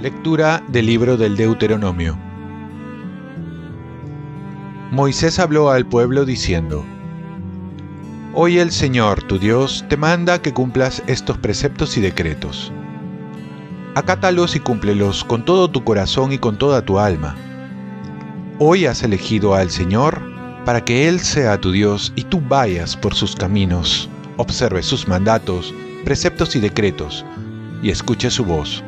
Lectura del libro del Deuteronomio. Moisés habló al pueblo diciendo, Hoy el Señor, tu Dios, te manda que cumplas estos preceptos y decretos. Acátalos y cúmplelos con todo tu corazón y con toda tu alma. Hoy has elegido al Señor para que Él sea tu Dios y tú vayas por sus caminos, observes sus mandatos, preceptos y decretos, y escuches su voz.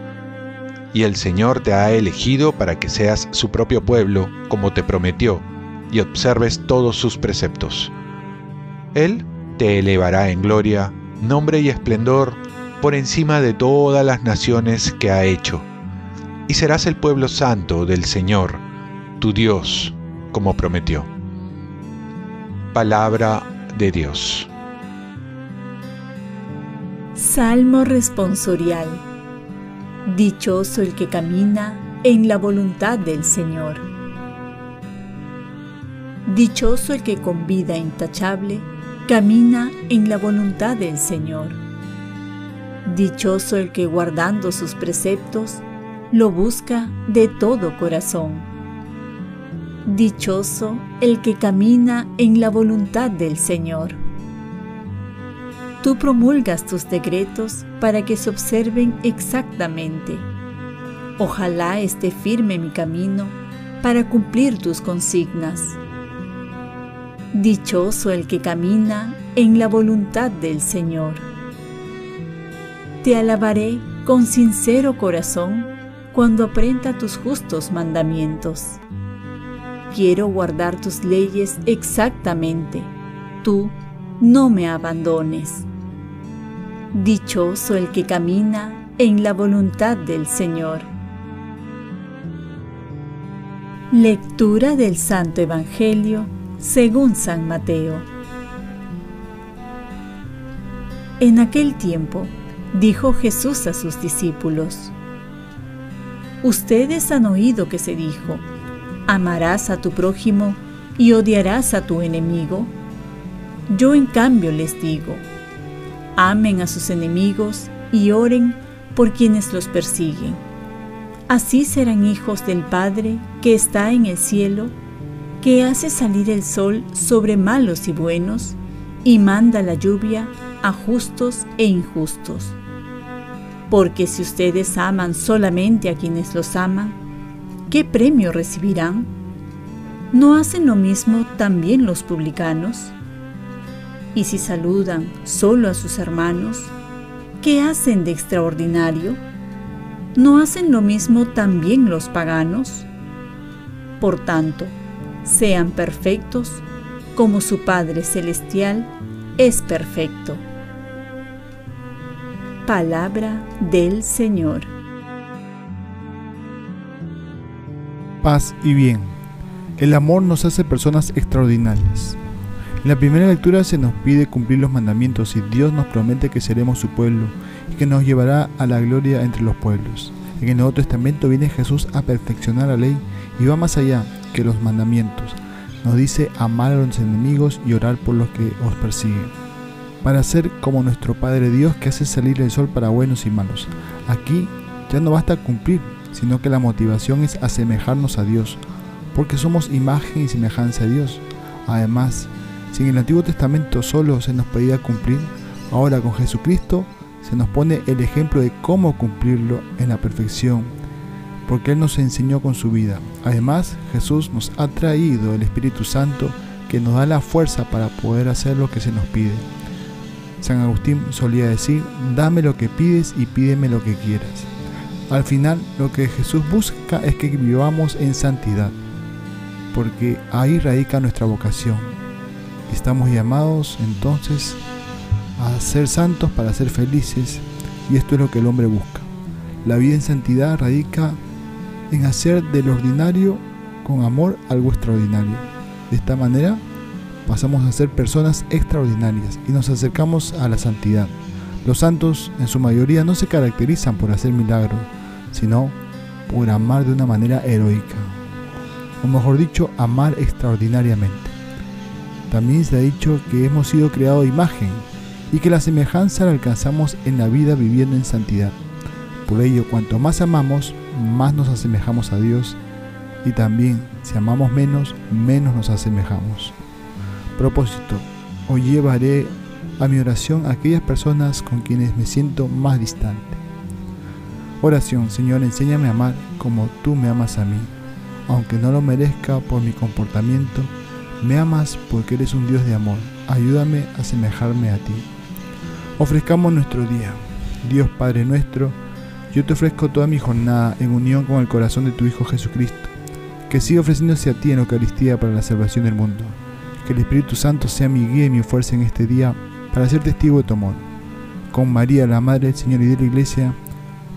Y el Señor te ha elegido para que seas su propio pueblo, como te prometió, y observes todos sus preceptos. Él te elevará en gloria, nombre y esplendor por encima de todas las naciones que ha hecho, y serás el pueblo santo del Señor, Dios, como prometió. Palabra de Dios. Salmo responsorial. Dichoso el que camina en la voluntad del Señor. Dichoso el que con vida intachable camina en la voluntad del Señor. Dichoso el que guardando sus preceptos lo busca de todo corazón. Dichoso el que camina en la voluntad del Señor. Tú promulgas tus decretos para que se observen exactamente. Ojalá esté firme mi camino para cumplir tus consignas. Dichoso el que camina en la voluntad del Señor. Te alabaré con sincero corazón cuando aprenda tus justos mandamientos. Quiero guardar tus leyes exactamente. Tú no me abandones. Dichoso el que camina en la voluntad del Señor. Lectura del Santo Evangelio según San Mateo. En aquel tiempo dijo Jesús a sus discípulos, Ustedes han oído que se dijo, amarás a tu prójimo y odiarás a tu enemigo. Yo en cambio les digo, amen a sus enemigos y oren por quienes los persiguen. Así serán hijos del Padre que está en el cielo que hace salir el sol sobre malos y buenos y manda la lluvia a justos e injustos. Porque si ustedes aman solamente a quienes los aman, ¿qué premio recibirán? ¿No hacen lo mismo también los publicanos? Y si saludan solo a sus hermanos, ¿qué hacen de extraordinario? ¿No hacen lo mismo también los paganos? Por tanto, sean perfectos como su Padre Celestial es perfecto. Palabra del Señor. Paz y bien. El amor nos hace personas extraordinarias. En la primera lectura se nos pide cumplir los mandamientos y Dios nos promete que seremos su pueblo y que nos llevará a la gloria entre los pueblos. En el Nuevo Testamento viene Jesús a perfeccionar la ley y va más allá que los mandamientos. Nos dice amar a los enemigos y orar por los que os persiguen. Para ser como nuestro Padre Dios que hace salir el sol para buenos y malos. Aquí ya no basta cumplir, sino que la motivación es asemejarnos a Dios, porque somos imagen y semejanza a Dios. Además, si en el Antiguo Testamento solo se nos pedía cumplir, ahora con Jesucristo se nos pone el ejemplo de cómo cumplirlo en la perfección, porque Él nos enseñó con su vida. Además, Jesús nos ha traído el Espíritu Santo que nos da la fuerza para poder hacer lo que se nos pide. San Agustín solía decir, dame lo que pides y pídeme lo que quieras. Al final, lo que Jesús busca es que vivamos en santidad, porque ahí radica nuestra vocación. Estamos llamados entonces a ser santos para ser felices, y esto es lo que el hombre busca. La vida en santidad radica en hacer del ordinario con amor algo extraordinario. De esta manera pasamos a ser personas extraordinarias y nos acercamos a la santidad. Los santos en su mayoría no se caracterizan por hacer milagros, sino por amar de una manera heroica. o mejor dicho, amar extraordinariamente. También se ha dicho que hemos sido creados de imagen y que la semejanza la alcanzamos en la vida viviendo en santidad. Por ello, cuanto más amamos, más nos asemejamos a Dios y también si amamos menos, menos nos asemejamos. Propósito, hoy llevaré a mi oración a aquellas personas con quienes me siento más distante. Oración, Señor, enséñame a amar como tú me amas a mí, aunque no lo merezca por mi comportamiento, me amas porque eres un Dios de amor. Ayúdame a asemejarme a ti. Ofrezcamos nuestro día. Dios Padre nuestro, yo te ofrezco toda mi jornada en unión con el corazón de tu Hijo Jesucristo, que siga ofreciéndose a ti en Eucaristía para la salvación del mundo. Que el Espíritu Santo sea mi guía y mi fuerza en este día para ser testigo de tu amor. Con María, la Madre del Señor y de la Iglesia,